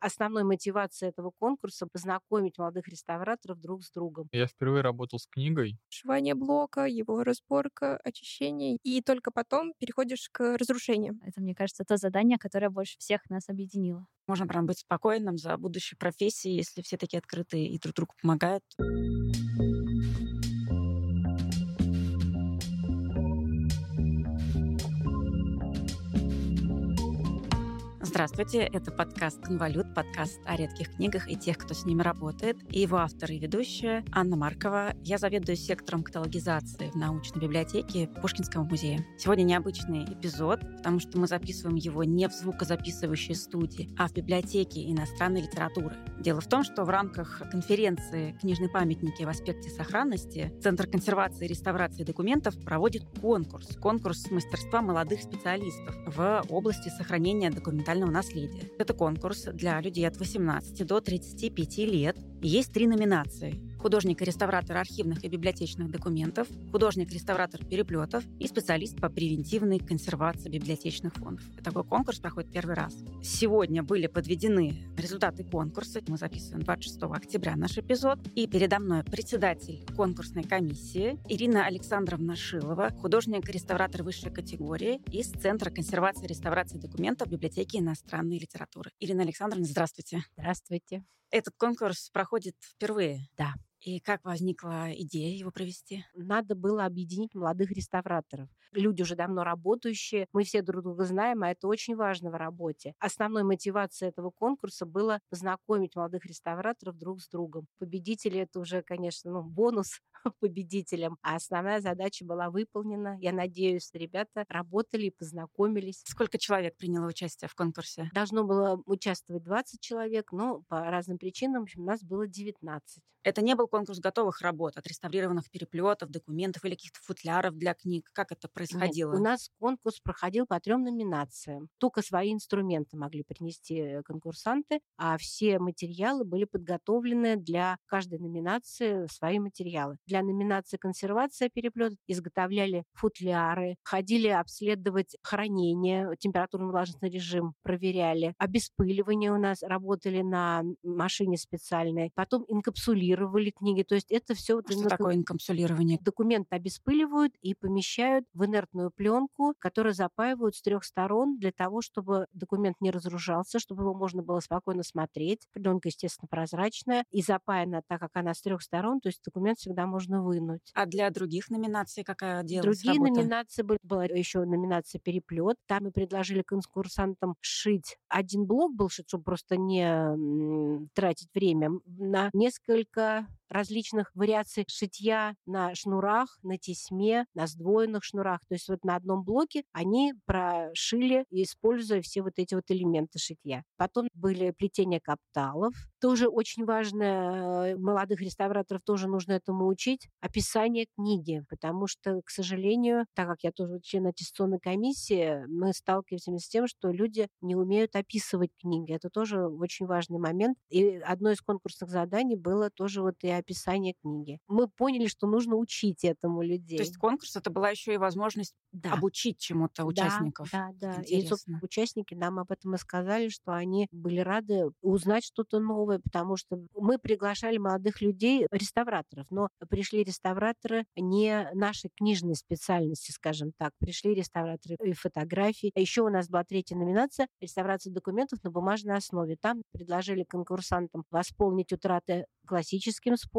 Основной мотивацией этого конкурса — познакомить молодых реставраторов друг с другом. Я впервые работал с книгой. Шивание блока, его разборка, очищение, и только потом переходишь к разрушению. Это, мне кажется, то задание, которое больше всех нас объединило. Можно прям быть спокойным за будущей профессией, если все такие открытые и друг другу помогают. Здравствуйте, это подкаст «Конвалют», подкаст о редких книгах и тех, кто с ними работает. И его автор и ведущая Анна Маркова. Я заведую сектором каталогизации в научной библиотеке Пушкинского музея. Сегодня необычный эпизод, потому что мы записываем его не в звукозаписывающей студии, а в библиотеке иностранной литературы. Дело в том, что в рамках конференции «Книжные памятники в аспекте сохранности» Центр консервации и реставрации документов проводит конкурс. Конкурс мастерства молодых специалистов в области сохранения документального наследия. Это конкурс для людей от 18 до 35 лет. Есть три номинации художник-реставратор архивных и библиотечных документов, художник-реставратор переплетов и специалист по превентивной консервации библиотечных фондов. Такой конкурс проходит первый раз. Сегодня были подведены результаты конкурса. Мы записываем 26 октября наш эпизод. И передо мной председатель конкурсной комиссии Ирина Александровна Шилова, художник-реставратор высшей категории из Центра консервации и реставрации документов библиотеки иностранной литературы. Ирина Александровна, здравствуйте. Здравствуйте. Этот конкурс проходит впервые. Да. И как возникла идея его провести? Надо было объединить молодых реставраторов. Люди уже давно работающие, мы все друг друга знаем, а это очень важно в работе. Основной мотивацией этого конкурса было познакомить молодых реставраторов друг с другом. Победители — это уже, конечно, ну, бонус победителям, а основная задача была выполнена. Я надеюсь, ребята работали и познакомились. Сколько человек приняло участие в конкурсе? Должно было участвовать 20 человек, но по разным причинам в общем, у нас было 19. Это не был конкурс готовых работ, отреставрированных переплетов, документов или каких-то футляров для книг? Как это происходило? Нет, у нас конкурс проходил по трем номинациям. Только свои инструменты могли принести э, конкурсанты, а все материалы были подготовлены для каждой номинации свои материалы. Для номинации консервация переплета изготовляли футляры, ходили обследовать хранение, температурно-влажностный режим проверяли, обеспыливание у нас работали на машине специальной, потом инкапсулировали книги. То есть это все... Что такое инкапсулирование? Документ обеспыливают и помещают в инертную пленку, которую запаивают с трех сторон для того, чтобы документ не разрушался, чтобы его можно было спокойно смотреть. Пленка, естественно, прозрачная и запаяна так, как она с трех сторон, то есть документ всегда можно вынуть. А для других номинаций какая делалась Другие работа? номинации были, была еще номинация «Переплет». Там мы предложили конкурсантам шить. Один блок был шит, чтобы просто не тратить время, на несколько различных вариаций шитья на шнурах, на тесьме, на сдвоенных шнурах. То есть вот на одном блоке они прошили, используя все вот эти вот элементы шитья. Потом были плетения капталов. Тоже очень важно, э, молодых реставраторов тоже нужно этому учить. Описание книги, потому что, к сожалению, так как я тоже член аттестационной комиссии, мы сталкиваемся с тем, что люди не умеют описывать книги. Это тоже очень важный момент. И одно из конкурсных заданий было тоже вот и описание книги. Мы поняли, что нужно учить этому людей. То есть конкурс это была еще и возможность да. обучить чему-то участников. Да, да, да. И участники нам об этом и сказали, что они были рады узнать что-то новое, потому что мы приглашали молодых людей, реставраторов, но пришли реставраторы не нашей книжной специальности, скажем так, пришли реставраторы и фотографии. А еще у нас была третья номинация реставрация документов на бумажной основе. Там предложили конкурсантам восполнить утраты классическим способом,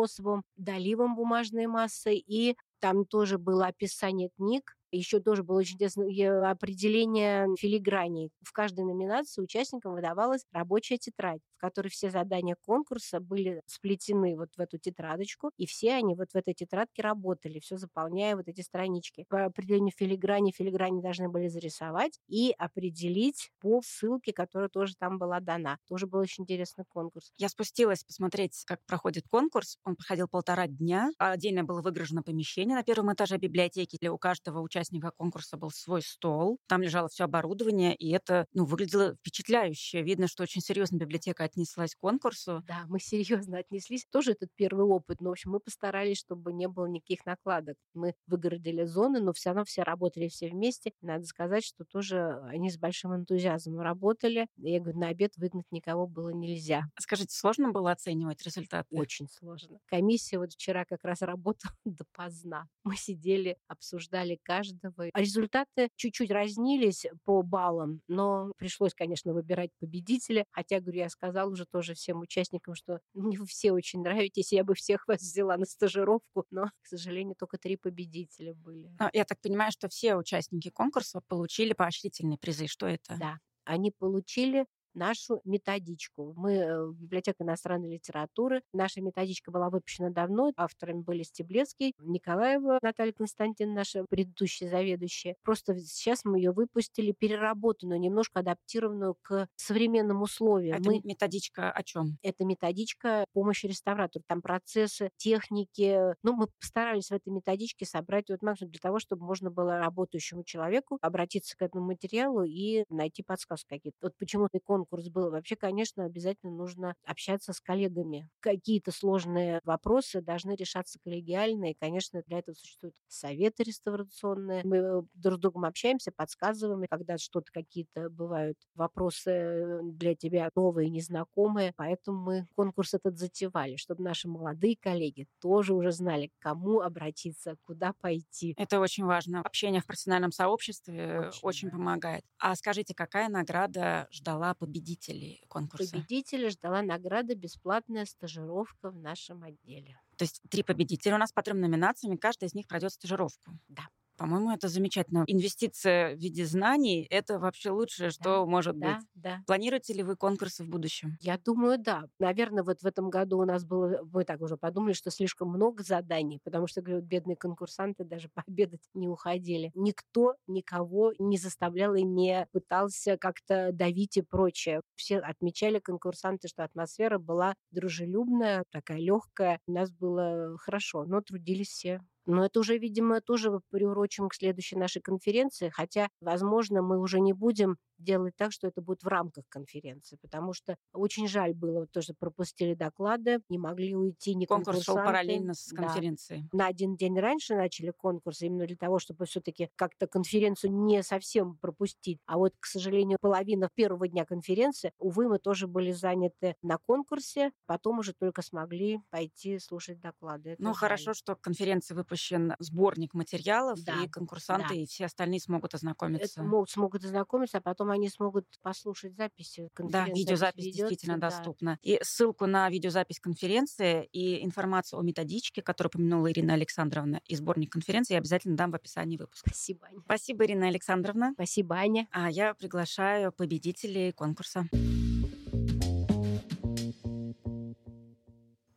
доливом бумажной массы, и там тоже было описание книг, еще тоже было очень интересно определение филиграней. В каждой номинации участникам выдавалась рабочая тетрадь, в которой все задания конкурса были сплетены вот в эту тетрадочку, и все они вот в этой тетрадке работали, все заполняя вот эти странички. По определению филиграни, филиграни должны были зарисовать и определить по ссылке, которая тоже там была дана. Тоже был очень интересный конкурс. Я спустилась посмотреть, как проходит конкурс. Он проходил полтора дня. Отдельно было выгружено помещение помещении на первом этаже библиотеки. Для у каждого участника конкурса был свой стол. Там лежало все оборудование, и это ну, выглядело впечатляюще. Видно, что очень серьезно библиотека отнеслась к конкурсу. Да, мы серьезно отнеслись. Тоже этот первый опыт. Но, в общем, мы постарались, чтобы не было никаких накладок. Мы выгородили зоны, но все равно все работали все вместе. Надо сказать, что тоже они с большим энтузиазмом работали. Я говорю, на обед выгнать никого было нельзя. Скажите, сложно было оценивать результаты? Очень сложно. Комиссия вот вчера как раз работала допоздна. Мы сидели, обсуждали каждого. Результаты чуть-чуть разнились по баллам, но пришлось, конечно, выбирать победителя. Хотя, говорю, я сказала уже тоже всем участникам, что мне вы все очень нравитесь, я бы всех вас взяла на стажировку, но, к сожалению, только три победителя были. А, Я так понимаю, что все участники конкурса получили поощрительные призы. Что это? Да, они получили нашу методичку. Мы э, библиотека иностранной литературы. Наша методичка была выпущена давно. Авторами были Стеблецкий, Николаева Наталья Константиновна, наша предыдущая заведующая. Просто сейчас мы ее выпустили переработанную, немножко адаптированную к современным условиям. Это мы... методичка о чем? Это методичка помощи реставратору. Там процессы, техники. Ну, мы постарались в этой методичке собрать вот максимум для того, чтобы можно было работающему человеку обратиться к этому материалу и найти подсказки какие-то. Вот почему и конкурс был. Вообще, конечно, обязательно нужно общаться с коллегами. Какие-то сложные вопросы должны решаться коллегиально, и, конечно, для этого существуют советы реставрационные. Мы друг с другом общаемся, подсказываем, и когда что-то какие-то бывают вопросы для тебя новые, незнакомые, поэтому мы конкурс этот затевали, чтобы наши молодые коллеги тоже уже знали, к кому обратиться, куда пойти. Это очень важно. Общение в профессиональном сообществе очень, Очень помогает. А скажите, какая награда ждала победителей конкурса? Победителя ждала награда «Бесплатная стажировка в нашем отделе». То есть три победителя у нас по трем номинациям, и каждый из них пройдет стажировку. Да. По-моему, это замечательно. Инвестиция в виде знаний — это вообще лучшее, что может Да, быть. да. Планируете ли вы конкурсы в будущем? Я думаю, да. Наверное, вот в этом году у нас было, мы так уже подумали, что слишком много заданий, потому что, говорю, бедные конкурсанты даже пообедать не уходили. Никто никого не заставлял и не пытался как-то давить и прочее. Все отмечали конкурсанты, что атмосфера была дружелюбная, такая легкая. У нас было хорошо, но трудились все но это уже, видимо, тоже приурочим к следующей нашей конференции, хотя, возможно, мы уже не будем делать так, что это будет в рамках конференции, потому что очень жаль было, вот тоже пропустили доклады, не могли уйти ни Конкурс шел параллельно с Да. конференцией. На один день раньше начали конкурс, именно для того, чтобы все-таки как-то конференцию не совсем пропустить. А вот, к сожалению, половина первого дня конференции, увы, мы тоже были заняты на конкурсе, потом уже только смогли пойти слушать доклады. Это Ну, жаль. хорошо, что к конференции выпущен сборник материалов, Да, и конкурсанты, да. и все остальные смогут ознакомиться. Это могут, смогут ознакомиться, а потом они смогут послушать записи Да, конференции. видеозапись ведётся, действительно да. доступна. И ссылку на видеозапись конференции и информацию о методичке, которую упомянула Ирина Александровна, и сборник конференции я обязательно дам в описании выпуска. Спасибо, Аня. Спасибо, Ирина Александровна. Спасибо, Аня. А я приглашаю победителей конкурса.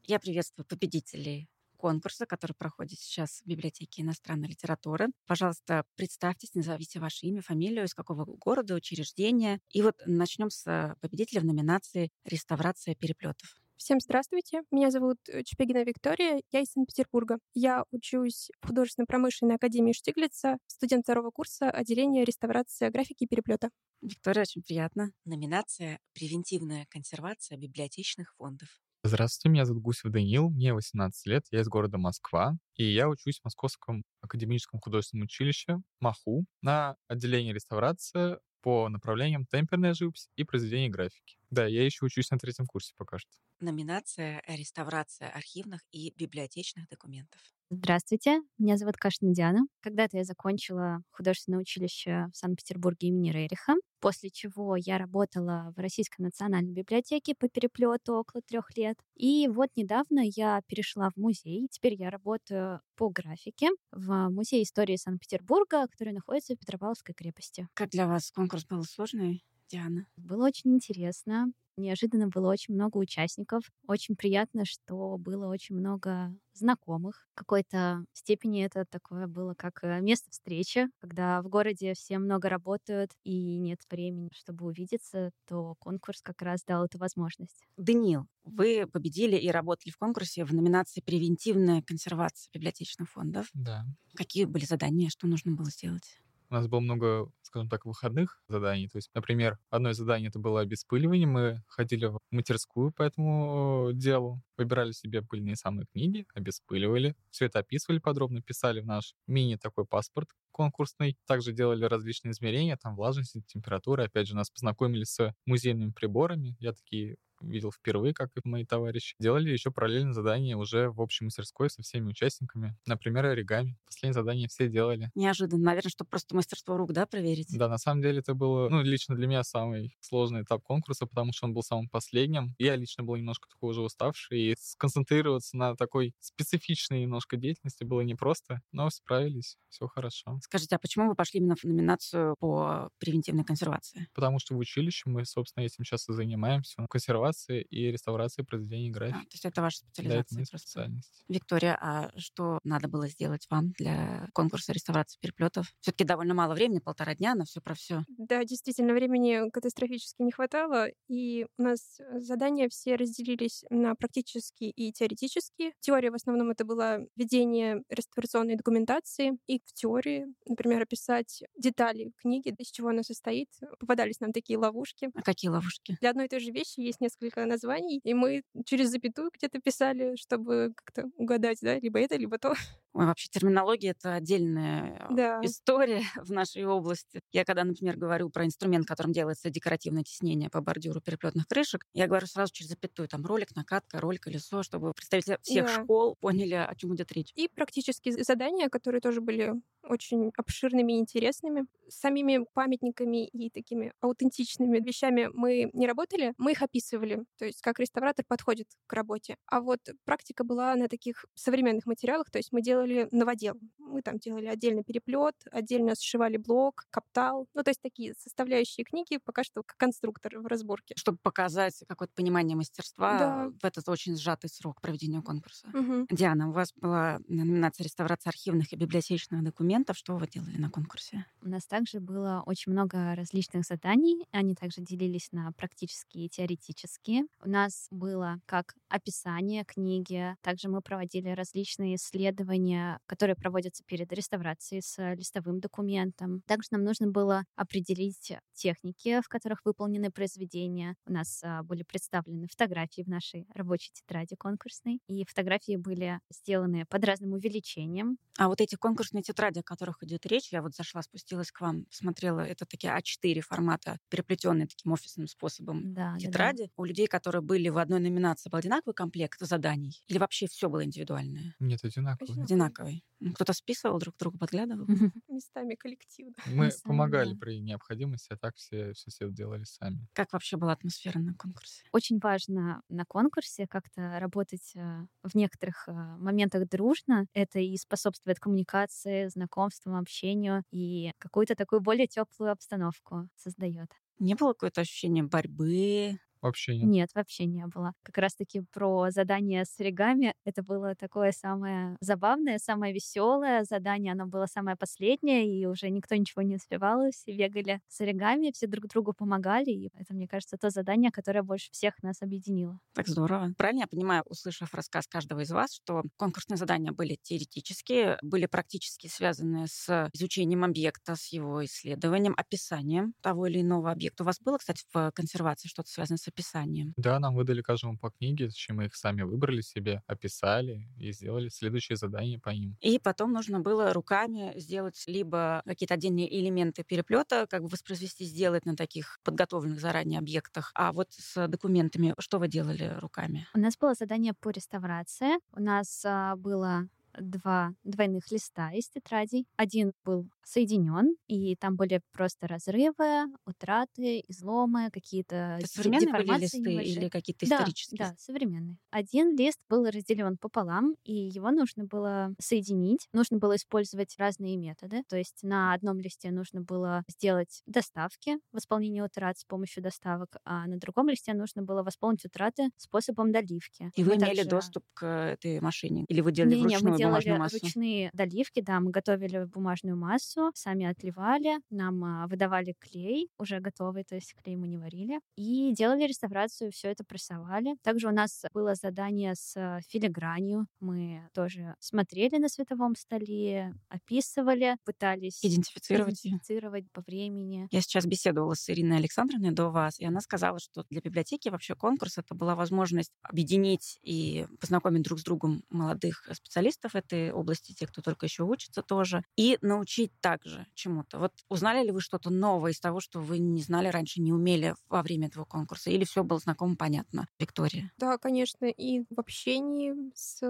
Я приветствую победителей конкурса, который проходит сейчас в библиотеке иностранной литературы. Пожалуйста, представьтесь, назовите ваше имя, фамилию, из какого города, учреждения. И вот начнем с э, победителя в номинации «Реставрация переплетов». Всем здравствуйте. Меня зовут э, Чупегина Виктория. Я из Санкт-Петербурга. Я учусь в художественно-промышленной академии Штиглица, студент второго курса отделения реставрации графики и переплета. Виктория, очень приятно. Номинация «Превентивная консервация библиотечных фондов». Здравствуйте, меня зовут Гусев Даниил, мне 18 лет, я из города Москва, и я учусь в Московском академическом художественном училище МАХУ на отделении реставрации по направлениям темперная живопись и произведение графики. Да, я еще учусь на третьем курсе пока что. Номинация «Реставрация архивных и библиотечных документов». Здравствуйте, меня зовут Кашина Диана. Когда-то я закончила художественное училище в Санкт-Петербурге имени Рериха, после чего я работала в Российской национальной библиотеке по переплету около трех лет. И вот недавно я перешла в музей. Теперь я работаю по графике в Музее истории Санкт-Петербурга, который находится в Петропавловской крепости. Как для вас конкурс был сложный? Диана. Было очень интересно. Неожиданно было очень много участников. Очень приятно, что было очень много знакомых. В какой-то степени это такое было как э, место встречи, когда в городе все много работают и нет времени, чтобы увидеться, то конкурс как раз дал эту возможность. Даниил, вы победили и работали в конкурсе в номинации «Превентивная консервация библиотечных фондов». Да. Какие были задания, что нужно было сделать? У нас было много, скажем так, выходных заданий. То есть, например, одно из заданий это было обеспыливание. Мы ходили в мастерскую по этому делу, выбирали себе пыльные самые книги, обеспыливали, все это описывали подробно, писали в наш мини такой паспорт конкурсный. Также делали различные измерения, там влажности, температуры. Опять же, нас познакомили с музейными приборами. Я такие видел впервые, как и мои товарищи. Делали еще параллельно задания уже в общей мастерской со всеми участниками. Например, оригами. Последнее задание все делали. Неожиданно, наверное, чтобы просто мастерство рук, да, проверить? Да, на самом деле это было, ну, лично для меня самый сложный этап конкурса, потому что он был самым последним. Я лично был немножко такой уже уставший, и сконцентрироваться на такой специфичной немножко деятельности было непросто, но справились, все хорошо. Скажите, а почему вы пошли именно в номинацию по превентивной консервации? Потому что в училище мы, собственно, этим сейчас и занимаемся. Консервация консервации и реставрации произведений графики. А, то есть это ваша Да, это специализация моя просто. специальность. Виктория, а что надо было сделать вам для конкурса реставрации переплетов? Все-таки довольно мало времени, полтора дня на все про все. Да, действительно, времени катастрофически не хватало, и у нас э, задания все разделились на практические и теоретические. Теория в основном это была ведение реставрационной документации, и в теории, например, описать детали книги, из чего она состоит. Попадались нам такие ловушки. А какие ловушки? Для одной и той же вещи есть несколько названий, и мы через запятую где-то писали, чтобы как-то угадать, да, либо это, либо то. Ой, вообще терминология — это отдельная э, Да. история в нашей области. Я когда, например, говорю про инструмент, которым делается декоративное теснение по бордюру переплетных крышек, я говорю сразу через запятую, там ролик, накатка, роль, колесо, чтобы представители всех Да. школ поняли, о чем идет речь. И практические задания, которые тоже были очень обширными и интересными. С самими памятниками и такими аутентичными вещами мы не работали, мы их описывали, то есть как реставратор подходит к работе. А вот практика была на таких современных материалах, то есть мы делали новодел. Мы там делали отдельно переплет, отдельно сшивали блок, каптал. Ну, то есть такие составляющие книги пока что как конструктор в разборке. Чтобы показать какое-то понимание мастерства Да. в этот очень сжатый срок проведения конкурса. Мгм. Диана, у вас была номинация реставрация архивных и библиотечных документов. Что вы делали на конкурсе? У нас также было очень много различных заданий. Они также делились на практические и теоретические. У нас было как описание книги. Также мы проводили различные исследования, которые проводятся перед реставрацией с листовым документом. Также нам нужно было определить техники, в которых выполнены произведения. У нас а, были представлены фотографии в нашей рабочей тетради конкурсной. И фотографии были сделаны под разным увеличением. А вот эти конкурсные тетради, о которых идет речь, я вот зашла, спустилась к вам, смотрела, это такие А4 формата, переплетенные таким офисным способом Да, да, да. У людей, которые были в одной номинации, был одинаковый комплект заданий? Или вообще все было индивидуальное? Нет, одинаково. Одинаково. Одинаковый. М, Кто-то списывал, друг другу подглядывал? Местами коллективно. Мы самом помогали деле. при необходимости, а так все все, все делали сами. Как вообще была атмосфера на конкурсе? Очень важно на конкурсе как-то работать э, в некоторых э, моментах дружно. Это и способствует коммуникации, знакомствам, общению и какую-то такую более теплую обстановку создает. Не было какое-то ощущение борьбы? Вообще нет. Нет, вообще не было. Как раз-таки про задание с оригами. Это было такое самое забавное, самое веселое задание. Оно было самое последнее, и уже никто ничего не успевал. Все бегали с оригами, все друг другу помогали. И это, мне кажется, то задание, которое больше всех нас объединило. Так здорово. Правильно я понимаю, услышав рассказ каждого из вас, что конкурсные задания были теоретические, были практически связаны с изучением объекта, с его исследованием, описанием того или иного объекта. У вас было, кстати, в консервации что-то связанное с описанием? Да, нам выдали каждому по книге, точнее, мы их сами выбрали себе, описали и сделали следующее задание по ним. И потом нужно было руками сделать либо какие-то отдельные элементы переплета, как бы воспроизвести, сделать на таких подготовленных заранее объектах. А вот с документами что вы делали руками? У нас было задание по реставрации. У нас а, было два двойных листа из тетрадей. Один был соединен, и там были просто разрывы, утраты, изломы, какие-то Это современные были листы небольшие. или какие-то Да, исторические? да, современный. Один лист был разделен пополам, и его нужно было соединить. Нужно было использовать разные методы. То есть на одном листе нужно было сделать доставки, восполнение утрат с помощью доставок, а на другом листе нужно было восполнить утраты способом доливки. И вы Мы имели также- доступ к этой машине? Или вы делали не, не, вручную мы делали бумажную массу? ручные доливки, да, мы готовили бумажную массу, сами отливали, нам а, выдавали клей уже готовый, то есть клей мы не варили, и делали реставрацию, все это прессовали. Также у нас было задание с а, филигранью, мы тоже смотрели на световом столе, описывали, пытались Идентифицировать идентифицировать по времени. Я сейчас беседовала с Ириной Александровной до вас, и она сказала, что для библиотеки вообще конкурс это была возможность объединить и познакомить друг с другом молодых специалистов этой области, тех, кто только еще учится тоже, и научить также чему-то. Вот узнали ли вы что-то новое из того, что вы не знали раньше, не умели во время этого конкурса, или все было знакомо, понятно? Виктория. Да, конечно, и в общении с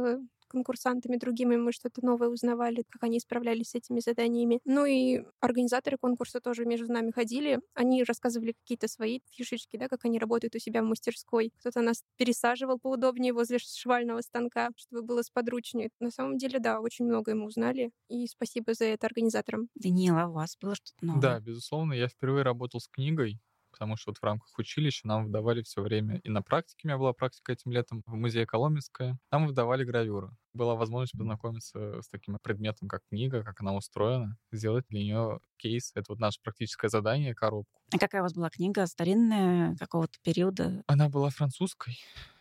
конкурсантами другими мы что-то новое узнавали, как они справлялись с этими заданиями. Ну и организаторы конкурса тоже между нами ходили. Они рассказывали какие-то свои фишечки, да, как они работают у себя в мастерской. Кто-то нас пересаживал поудобнее возле швального станка, чтобы было сподручнее. На самом деле, да, очень многое мы узнали. И спасибо за это организаторам. Даниила, а у вас было что-то новое? Да, безусловно, я впервые работал с книгой, потому что вот в рамках училища нам выдавали все время, и на практике у меня была практика этим летом в музее Коломенское, нам выдавали гравюры. Была возможность познакомиться с таким предметом, как книга, как она устроена, сделать для нее кейс. Это вот наше практическое задание, коробку. А какая у вас была книга? Старинная, какого-то периода? Она была французской,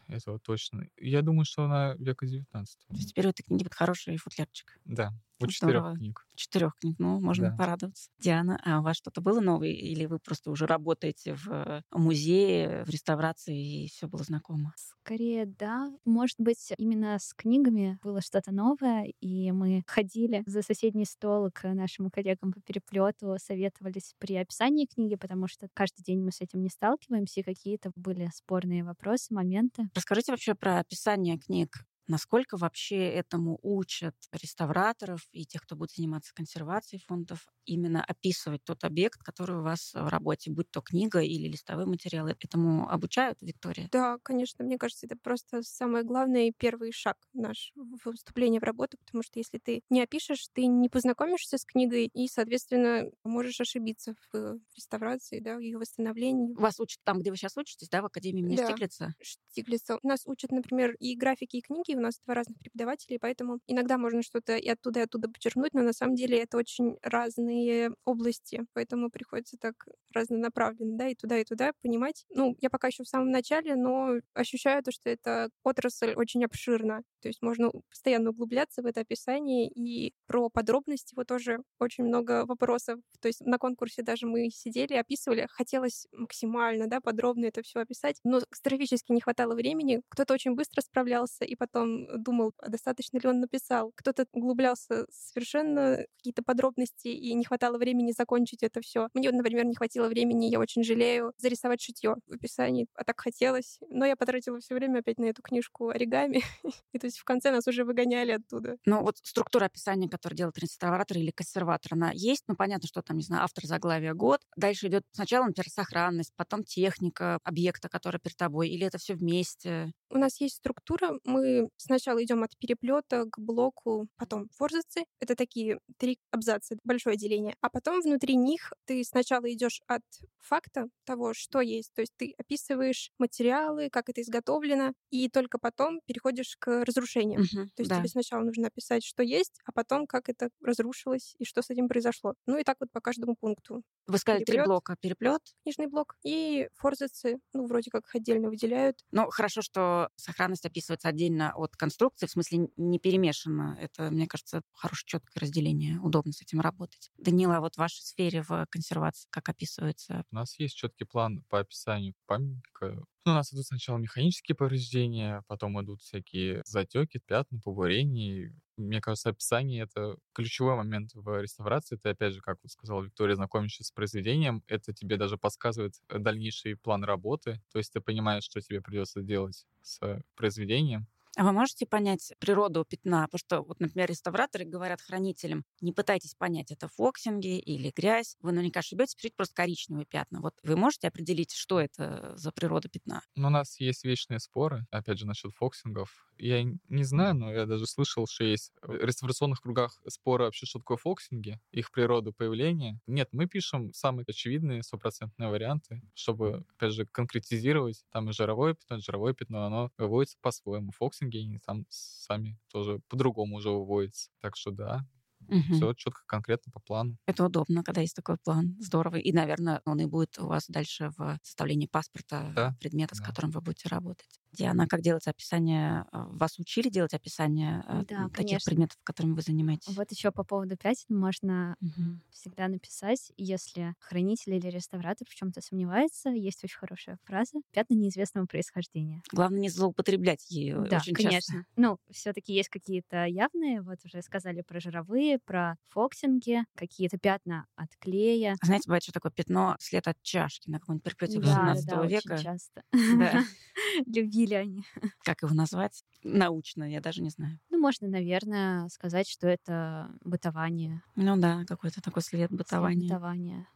это вот точно. Я думаю, что она века 19 То есть теперь у этой книги будет хороший футлярчик. Да, у Здорово. четырех книг. Четырех книг, ну, можно Да. порадоваться. Диана, а у вас что-то было новое? Или вы просто уже работаете в э, музее, в реставрации, и все было знакомо? Скорее, да. Может быть, именно с книгами было что-то новое, и мы ходили за соседний стол к нашим коллегам по переплету, советовались при описании книги, потому что каждый день мы с этим не сталкиваемся, и какие-то были спорные вопросы, моменты. Расскажите вообще про описание книг. Насколько вообще этому учат реставраторов и тех, кто будет заниматься консервацией фондов, именно описывать тот объект, который у вас в работе, будь то книга или листовые материалы. Этому обучают, Виктория? Да, конечно, мне кажется, это просто самое главное и первый шаг наш в вступлении в работу, потому что если ты не опишешь, ты не познакомишься с книгой и, соответственно, можешь ошибиться в реставрации, да, в ее восстановлении. Вас учат там, где вы сейчас учитесь, да, в Академии имени Да. Штиглица? Штиглица. Нас учат, например, и графики, и книги. У нас два разных преподавателя, и поэтому иногда можно что-то и оттуда, и оттуда подчеркнуть, но на самом деле это очень разные области, поэтому приходится так разнонаправленно, да, и туда, и туда понимать. Ну, я пока еще в самом начале, но ощущаю то, что эта отрасль очень обширна. То есть можно постоянно углубляться в это описание, и про подробности его тоже очень много вопросов. То есть на конкурсе даже мы сидели, описывали, хотелось максимально, да, подробно это все описать, но катастрофически не хватало времени. Кто-то очень быстро справлялся и потом думал, а достаточно ли он написал. Кто-то углублялся совершенно в какие-то подробности и не хватало времени закончить это все. Мне, например, не хватило времени, я очень жалею, зарисовать шитье в описании, а так хотелось. Но я потратила все время опять на эту книжку оригами. И то есть в конце нас уже выгоняли оттуда. Ну, вот структура описания, которую делает реставратор или консерватор, она есть. Ну, понятно, что там, не знаю, автор заглавия год. Дальше идет сначала, например, сохранность, потом техника объекта, который перед тобой, или это все вместе. У нас есть структура. Мы сначала идем от переплета к блоку, потом форзацы. Это такие три абзаца, большое деление. А потом внутри них ты сначала идешь от факта того, что есть. То есть ты описываешь материалы, как это изготовлено, и только потом переходишь к разрушениям. Мгм, То есть да. тебе сначала нужно описать, что есть, а потом как это разрушилось и что с этим произошло. Ну и так вот по каждому пункту. Вы сказали три переплёт. блока. Переплет. Книжный блок и форзацы, ну, вроде как отдельно выделяют. Ну, хорошо, что сохранность описывается отдельно от конструкции, в смысле не перемешано. Это, мне кажется, хорошее четкое разделение. Удобно с этим работать. Данила, а вот в вашей сфере в консервации как описывается? У нас есть четкий план по описанию памятника. Ну, у нас идут сначала механические повреждения, потом идут всякие затеки, пятна, побурения. Мне кажется, описание — это ключевой момент в реставрации. Ты, опять же, как вот сказала Виктория, знакомишься с произведением, это тебе даже подсказывает э, дальнейший план работы. То есть ты понимаешь, что тебе придется делать с произведением. А вы можете понять природу пятна? Потому что, вот, например, реставраторы говорят хранителям, не пытайтесь понять, это фоксинги или грязь. Вы наверняка ошибетесь, пишите просто коричневые пятна. Вот вы можете определить, что это за природа пятна? Ну, у нас есть вечные споры, опять же, насчет фоксингов. Я не знаю, но я даже слышал, что есть в реставрационных кругах споры вообще, что такое фоксинги, их природу появления. Нет, мы пишем самые очевидные стопроцентные варианты, чтобы, опять же, конкретизировать. Там и жировое пятно, жировое пятно, оно выводится по-своему. Фоксинги, они там сами тоже по-другому уже выводятся. Так что да, Мгм. все четко, конкретно по плану. Это удобно, когда есть такой план. Здорово. И, наверное, он и будет у вас дальше в составлении паспорта Да, предмета, с да. которым вы будете работать. Диана, как делать описание? э, Вас учили делать описание э, Да, таких конечно. предметов, которыми вы занимаетесь? Вот еще по поводу пятен можно Мгм. всегда написать, если хранитель или реставратор в чем-то сомневается, есть очень хорошая фраза «пятна неизвестного происхождения». Главное не злоупотреблять ею. Да, очень конечно. часто. Ну, все-таки есть какие-то явные, вот уже сказали про жировые, про фоксинги, какие-то пятна от клея. А Знаете, бывает, что такое пятно, след от чашки на каком-нибудь переплете Да, 18 да, века. очень часто. Да. они. Как его назвать? Научно, я даже не знаю. Ну, можно, наверное, сказать, что это бытование. Ну да, какой-то такой след след бытования.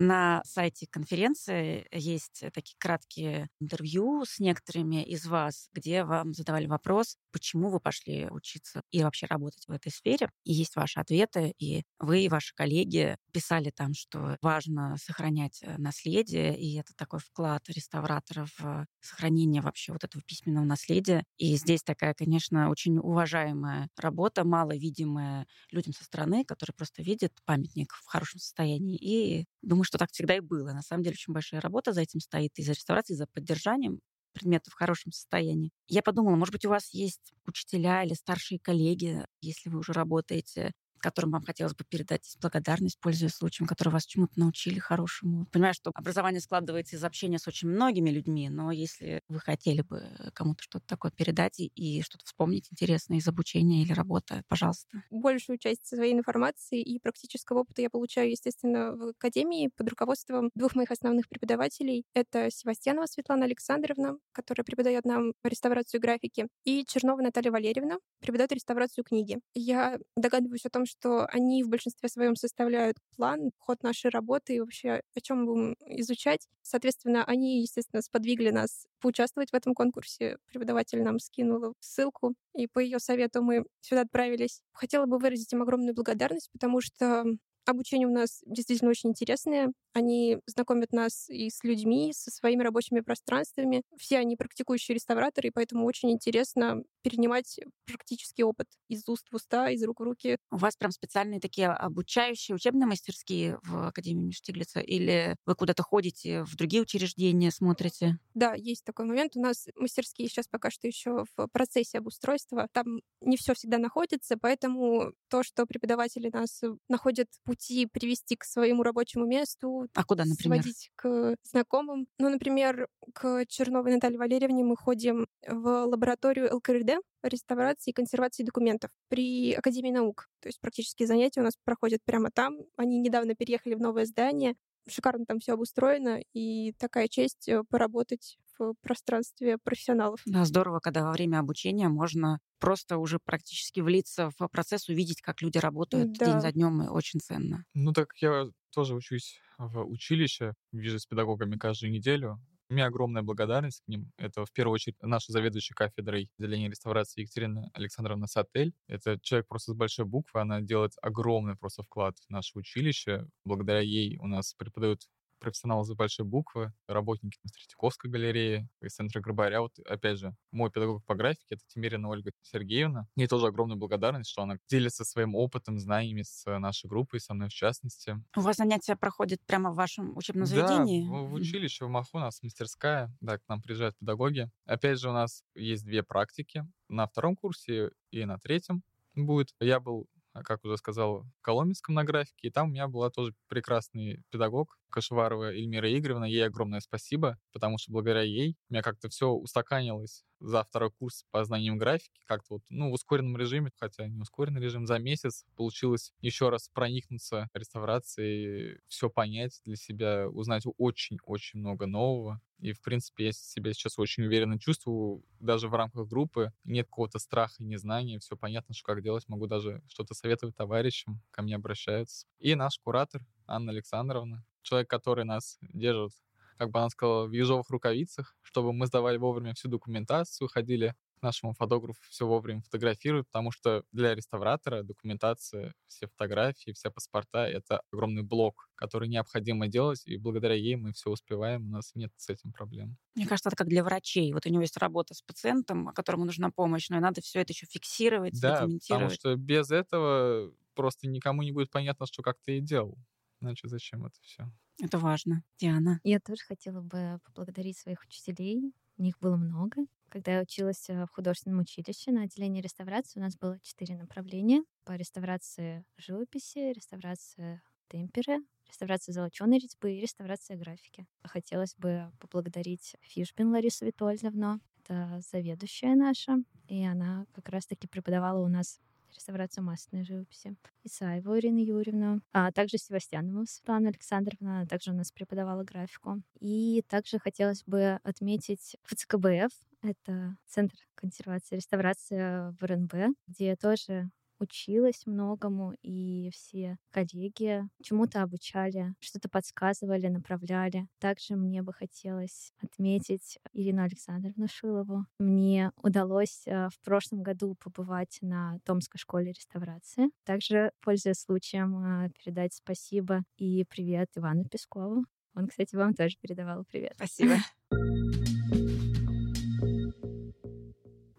На сайте конференции есть такие краткие интервью с некоторыми из вас, где вам задавали вопрос, почему вы пошли учиться и вообще работать в этой сфере. И есть ваши ответы, и вы и ваши коллеги писали там, что важно сохранять э, наследие, и это такой вклад реставраторов в сохранение вообще вот этого письменного наследия. И здесь такая, конечно, очень уважаемая работа, маловидимая людям со стороны, которые просто видят памятник в хорошем состоянии. И думаю, что так всегда и было. На самом деле очень большая работа за этим стоит, и за реставрацией, и за поддержанием предметов в хорошем состоянии. Я подумала, может быть, у вас есть учителя или старшие коллеги, если вы уже работаете, которым вам хотелось бы передать благодарность, пользуясь случаем, которые вас чему-то научили хорошему. Понимаю, что образование складывается из общения с очень многими людьми, но если вы хотели бы кому-то что-то такое передать и что-то вспомнить интересное из обучения или работы, пожалуйста. Большую часть своей информации и практического опыта я получаю, естественно, в академии под руководством двух моих основных преподавателей. Это Севастьянова Светлана Александровна, которая преподает нам реставрацию графики, и Чернова Наталья Валерьевна, преподает реставрацию книги. Я догадываюсь о том, что они в большинстве своем составляют план, ход нашей работы и вообще о чем будем изучать. Соответственно, они, естественно, сподвигли нас поучаствовать в этом конкурсе. Преподаватель нам скинула ссылку, и по ее совету мы сюда отправились. Хотела бы выразить им огромную благодарность, потому что Обучение у нас действительно очень интересное. Они знакомят нас и с людьми, со своими рабочими пространствами. Все они практикующие реставраторы, и поэтому очень интересно перенимать практический опыт из уст в уста, из рук в руки. У вас прям специальные такие обучающие учебные мастерские в Академии Штиглица? Или вы куда-то ходите в другие учреждения, смотрите? Да, есть такой момент. У нас мастерские сейчас пока что еще в процессе обустройства. Там не все всегда находится, поэтому то, что преподаватели нас находят пути привести к своему рабочему месту, А куда, например? сводить к знакомым. Ну, например, к Черновой Наталье Валерьевне мы ходим в лабораторию ЛКРД реставрации и консервации документов при Академии наук. То есть практические занятия у нас проходят прямо там. Они недавно переехали в новое здание. Шикарно там все обустроено, и такая честь э, поработать в пространстве профессионалов. Да, здорово, когда во время обучения можно просто уже практически влиться в процесс, увидеть, как люди работают Да. день за днем, и очень ценно. Ну так я тоже учусь в училище, вижу с педагогами каждую неделю. У меня огромная благодарность к ним. Это в первую очередь наша заведующая кафедрой отделения реставрации Екатерина Александровна Сатель. Это человек просто с большой буквы, она делает огромный просто вклад в наше училище. Благодаря ей у нас преподают профессионалы за большой буквы, работники из Третьяковской галереи, из центра Грабаря. Вот, опять же, мой педагог по графике — это Тимирина Ольга Сергеевна. Ей тоже огромная благодарность, что она делится своим опытом, знаниями с нашей группой, со мной в частности. У вас занятия проходят прямо в вашем учебном Да, заведении? в, в училище, в МАХУ у нас мастерская, да, к нам приезжают педагоги. Опять же, у нас есть две практики. На втором курсе и на третьем будет. Я был, как уже сказал, в Коломенском на графике, и там у меня была тоже прекрасный педагог Кашеварова Эльмира Игоревна. Ей огромное спасибо, потому что благодаря ей у меня как-то все устаканилось за второй курс по знаниям графики, как-то вот, ну, в ускоренном режиме, хотя не ускоренный режим, за месяц получилось еще раз проникнуться реставрацией, все понять для себя, узнать очень-очень много нового. И, в принципе, я себя сейчас очень уверенно чувствую. Даже в рамках группы нет какого-то страха незнания. Все понятно, что как делать. Могу даже что-то советовать товарищам. Ко мне обращаются. И наш куратор Анна Александровна. Человек, который нас держит как бы она сказала, в ежовых рукавицах, чтобы мы сдавали вовремя всю документацию, ходили к нашему фотографу все вовремя фотографировать, потому что для реставратора документация, все фотографии, все паспорта — это огромный блок, который необходимо делать, и благодаря ей мы все успеваем, у нас нет с этим проблем. Мне кажется, это как для врачей. Вот у него есть работа с пациентом, которому нужна помощь, но и надо все это еще фиксировать, да, потому что без этого просто никому не будет понятно, что как ты и делал. Иначе зачем это все? Это важно. Диана. Я тоже хотела бы поблагодарить своих учителей. У них было много. Когда я училась э, в художественном училище на отделении реставрации, у нас было четыре направления по реставрации живописи, реставрации темперы, реставрация золоченой резьбы и реставрация графики. Хотелось бы поблагодарить Фишбин Ларису Витольевну, это заведующая наша, и она как раз-таки преподавала у нас реставрацию масляной живописи. Исаеву Ирину Юрьевну, а также Севастьянову Светлану Александровну, она также у нас преподавала графику. И также хотелось бы отметить ФЦКБФ, это Центр консервации и реставрации в РНБ, где тоже училась многому, и все коллеги чему-то обучали, что-то подсказывали, направляли. Также мне бы хотелось отметить Ирину Александровну Шилову. Мне удалось э, в прошлом году побывать на Томской школе реставрации. Также, пользуясь случаем, э, передать спасибо и привет Ивану Пескову. Он, кстати, вам тоже передавал привет. Спасибо.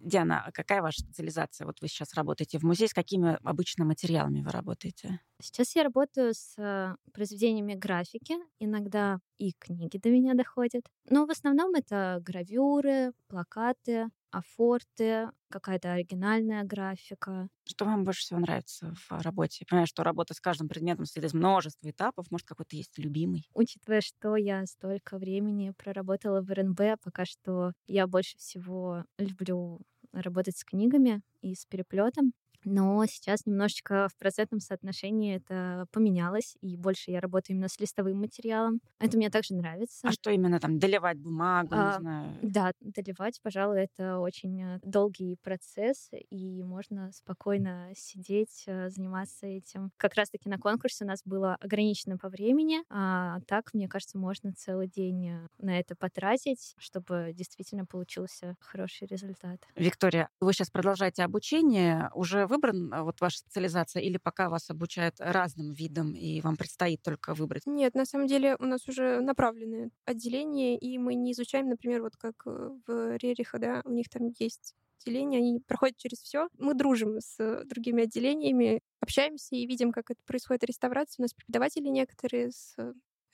Диана, а какая ваша специализация? Вот вы сейчас работаете в музее, с какими обычно материалами вы работаете? Сейчас я работаю с э, произведениями графики, иногда и книги до меня доходят. Но в основном это гравюры, плакаты, афорты, какая-то оригинальная графика. Что вам больше всего нравится в работе? Я понимаю, что работа с каждым предметом состоит из множества этапов. Может, какой-то есть любимый? Учитывая, что я столько времени проработала в РНБ, пока что я больше всего люблю работать с книгами и с переплетом. Но сейчас немножечко в процентном соотношении это поменялось, и больше я работаю именно с листовым материалом. Это мне также нравится. А что именно там, доливать бумагу, а, не знаю? Да, доливать, пожалуй, это очень э, долгий процесс, и можно спокойно сидеть, э, заниматься этим. Как раз-таки на конкурсе у нас было ограничено по времени, а так, мне кажется, можно целый день э, на это потратить, чтобы действительно получился хороший результат. Виктория, вы сейчас продолжаете обучение, уже вы выбран а, вот ваша специализация или пока вас обучают разным видам и вам предстоит только выбрать? Нет, на самом деле у нас уже направлены отделения, и мы не изучаем, например, вот как э, в Рериха, да, у них там есть отделения, они проходят через все. Мы дружим с другими отделениями, общаемся и видим, как это происходит реставрация. У нас преподаватели некоторые с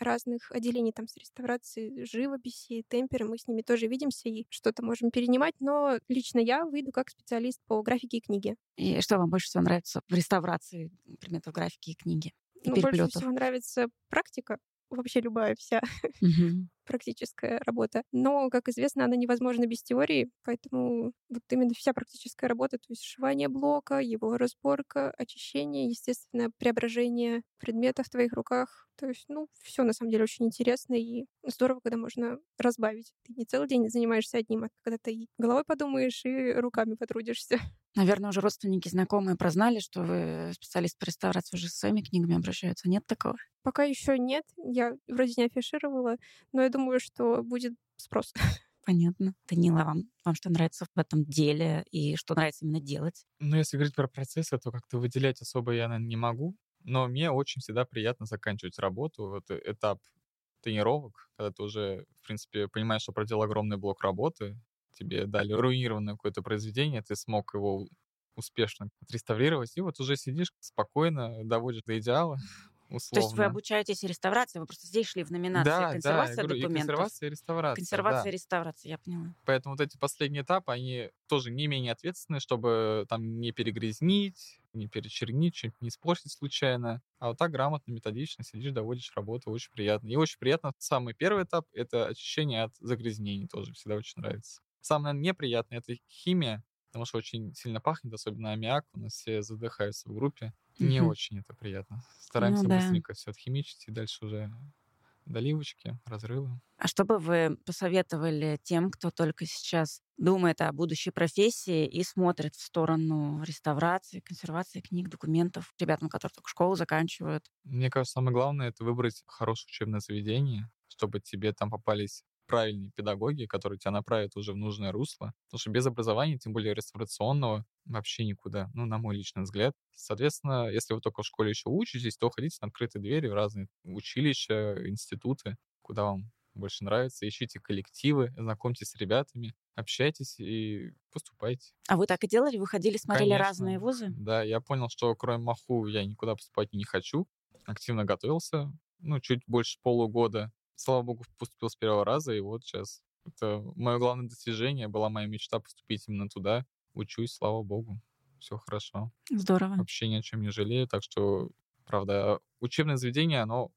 разных отделений там с реставрацией живописи, темперы. Мы с ними тоже видимся и что-то можем перенимать, но лично я выйду как специалист по графике и книге. И что вам больше всего нравится в реставрации предметов графики и книги? И ну, больше всего нравится практика, вообще любая вся угу. практическая работа. Но, как известно, она невозможна без теории, поэтому вот именно вся практическая работа, то есть сшивание блока, его разборка, очищение, естественно, преображение предметов в твоих руках, то есть, ну, все на самом деле очень интересно и здорово, когда можно разбавить. Ты не целый день занимаешься одним, а когда ты и головой подумаешь, и руками потрудишься. Наверное, уже родственники, знакомые прознали, что вы специалист по реставрации уже с своими книгами обращаются. Нет такого? Пока еще нет. Я вроде не афишировала, но я думаю, что будет спрос. Понятно. Данила, вам, вам что нравится в этом деле и что нравится именно делать? Ну, если говорить про процессы, то как-то выделять особо я, наверное, не могу. Но мне очень всегда приятно заканчивать работу. Вот этап тренировок, когда ты уже, в принципе, понимаешь, что проделал огромный блок работы, тебе дали руинированное какое-то произведение, ты смог его успешно отреставрировать, и вот уже сидишь спокойно, доводишь до идеала, условно. То есть вы обучаетесь реставрации, вы просто здесь шли в номинации да, консервация да, говорю, документов. И консервация и реставрация. Консервация да. и реставрация, я поняла. Поэтому вот эти последние этапы, они тоже не менее ответственны, чтобы там не перегрязнить, не перечернить, что-нибудь не испортить случайно. А вот так грамотно, методично сидишь, доводишь работу, очень приятно. И очень приятно, самый первый этап — это очищение от загрязнений тоже, всегда очень нравится. Самое неприятное — это химия, потому что очень сильно пахнет, особенно аммиак. У нас все задыхаются в группе. Не Мгм. очень это приятно. Стараемся Ну да. быстренько все отхимичить и дальше уже доливочки, разрывы. А что бы вы посоветовали тем, кто только сейчас думает о будущей профессии и смотрит в сторону реставрации, консервации книг, документов, ребятам, которые только школу заканчивают? Мне кажется, самое главное — это выбрать хорошее учебное заведение, чтобы тебе там попались правильные педагоги, которые тебя направят уже в нужное русло. Потому что без образования, тем более реставрационного, вообще никуда, ну, на мой личный взгляд. Соответственно, если вы только в школе еще учитесь, то ходите на открытые двери в разные училища, институты, куда вам больше нравится. Ищите коллективы, знакомьтесь с ребятами, общайтесь и поступайте. А вы так и делали? Вы ходили, смотрели Конечно. разные вузы? Да, я понял, что кроме МАХУ я никуда поступать не хочу. Активно готовился, ну, чуть больше полугода. Слава богу, поступил с первого раза, и вот сейчас это мое главное достижение, была моя мечта поступить именно туда. Учусь, слава богу, все хорошо. Здорово. Вообще ни о чем не жалею, так что, правда, учебное заведение, оно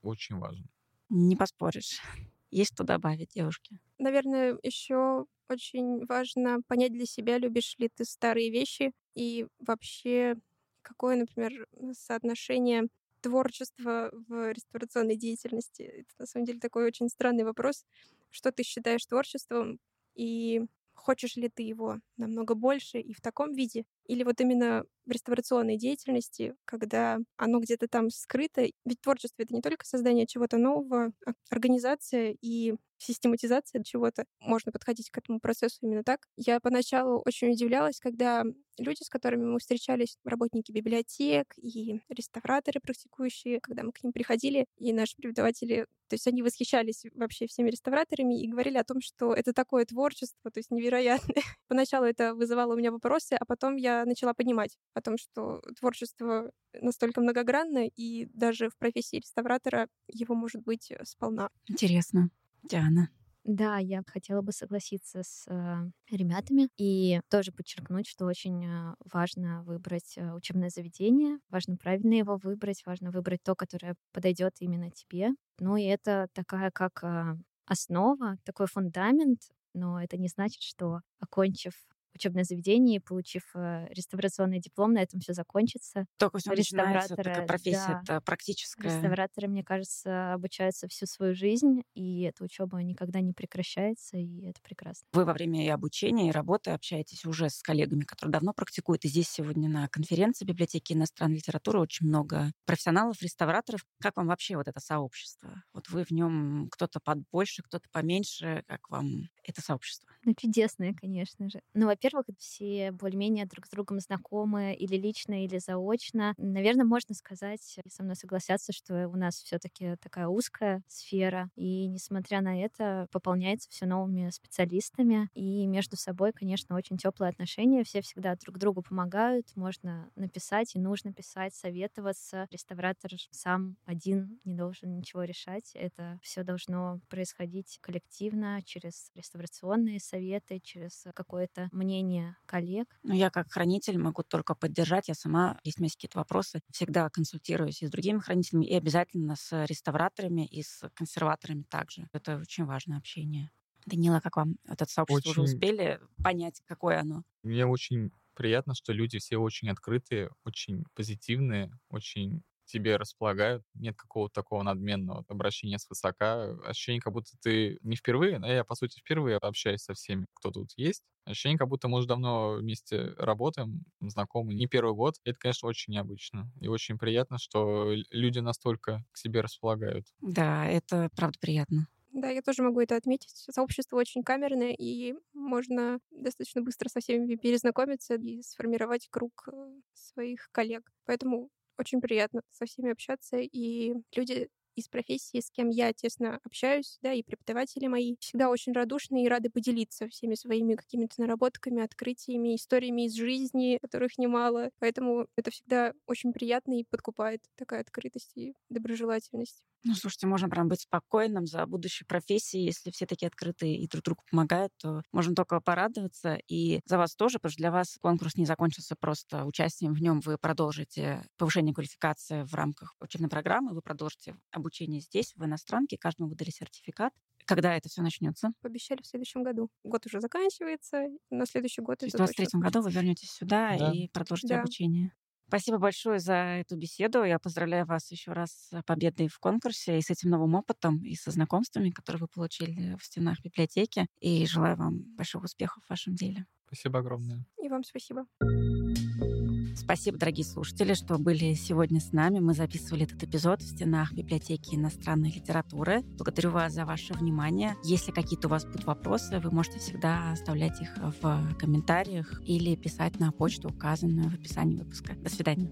очень важно. Не поспоришь. Есть что добавить, девушки? Наверное, еще очень важно понять для себя, любишь ли ты старые вещи и вообще какое, например, соотношение творчества в реставрационной деятельности. Это на самом деле такой очень странный вопрос. Что ты считаешь творчеством и хочешь ли ты его намного больше и в таком виде? Или вот именно в реставрационной деятельности, когда оно где-то там скрыто. Ведь творчество — это не только создание чего-то нового, а организация и систематизация чего-то. Можно подходить к этому процессу именно так. Я поначалу очень удивлялась, когда люди, с которыми мы встречались, работники библиотек и реставраторы практикующие, когда мы к ним приходили, и наши преподаватели, то есть они восхищались вообще всеми реставраторами и говорили о том, что это такое творчество, то есть невероятное. Поначалу это вызывало у меня вопросы, а потом я начала понимать о том, что творчество настолько многогранно, и даже в профессии реставратора его может быть э, сполна. Интересно. Диана. Да, я хотела бы согласиться с э, ребятами и тоже подчеркнуть, что очень э, важно выбрать учебное заведение, важно правильно его выбрать, важно выбрать то, которое подойдет именно тебе. Ну и это такая как основа, такой фундамент, но это не значит, что окончив учебное заведение получив э, реставрационный диплом, на этом все закончится. Только все начинается, такая профессия, да. это практическая. Реставраторы, мне кажется, обучаются всю свою жизнь, и эта учеба никогда не прекращается, и это прекрасно. Вы во время и обучения, и работы общаетесь уже с коллегами, которые давно практикуют. И здесь сегодня на конференции библиотеки иностранной литературы очень много профессионалов, реставраторов. Как вам вообще вот это сообщество? Вот вы в нем кто-то побольше, кто-то поменьше. Как вам это сообщество? Ну, чудесные, конечно же. Ну, во-первых, все более-менее друг с другом знакомы или лично, или заочно. Наверное, можно сказать, и со мной согласятся, что у нас все таки такая узкая сфера, и, несмотря на это, пополняется все новыми специалистами, и между собой, конечно, очень теплые отношения, все всегда друг другу помогают, можно написать, и нужно писать, советоваться. Реставратор сам один не должен ничего решать, это все должно происходить коллективно, через реставрационные советы, через какое-то мнение коллег. Ну, я как хранитель могу только поддержать. Я сама, если у меня есть какие-то вопросы, всегда консультируюсь и с другими хранителями, и обязательно с реставраторами, и с консерваторами также. Это очень важное общение. Данила, как вам это сообщество уже Очень- успели понять, какое оно? Мне очень приятно, что люди все очень открытые, очень позитивные, очень тебе располагают. Нет какого-то такого надменного обращения свысока. Ощущение, как будто ты не впервые, а я, по сути, впервые общаюсь со всеми, кто тут есть. Ощущение, как будто мы уже давно вместе работаем, знакомы не первый год. Это, конечно, очень необычно. И очень приятно, что люди настолько к себе располагают. Да, это правда приятно. Да, я тоже могу это отметить. Сообщество очень камерное, и можно достаточно быстро со всеми перезнакомиться и сформировать круг э, своих коллег. Поэтому очень приятно со всеми общаться, и люди из профессии, с кем я тесно общаюсь, да, и преподаватели мои, всегда очень радушны и рады поделиться всеми своими какими-то наработками, открытиями, историями из жизни, которых немало. Поэтому это всегда очень приятно и подкупает такая открытость и доброжелательность. Ну, слушайте, можно прям быть спокойным за будущей профессией. Если все такие открытые и друг другу помогают, то можно только порадоваться. И за вас тоже, потому что для вас конкурс не закончился просто участием в нем. Вы продолжите повышение квалификации в рамках учебной программы, вы продолжите обучение здесь, в иностранке, каждому выдали сертификат. Когда это все начнется? Пообещали в следующем году. Год уже заканчивается, на следующий год То есть в 23 году вы вернетесь сюда Да. и продолжите Да. обучение. Спасибо большое за эту беседу. Я поздравляю вас еще раз с победой в конкурсе и с этим новым опытом, и со знакомствами, которые вы получили в стенах библиотеки. И желаю вам больших успехов в вашем деле. Спасибо огромное. И вам спасибо. Спасибо, дорогие слушатели, что были сегодня с нами. Мы записывали этот эпизод в стенах библиотеки иностранной литературы. Благодарю вас за ваше внимание. Если какие-то у вас будут вопросы, вы можете всегда оставлять их в комментариях или писать на почту, указанную в описании выпуска. До свидания.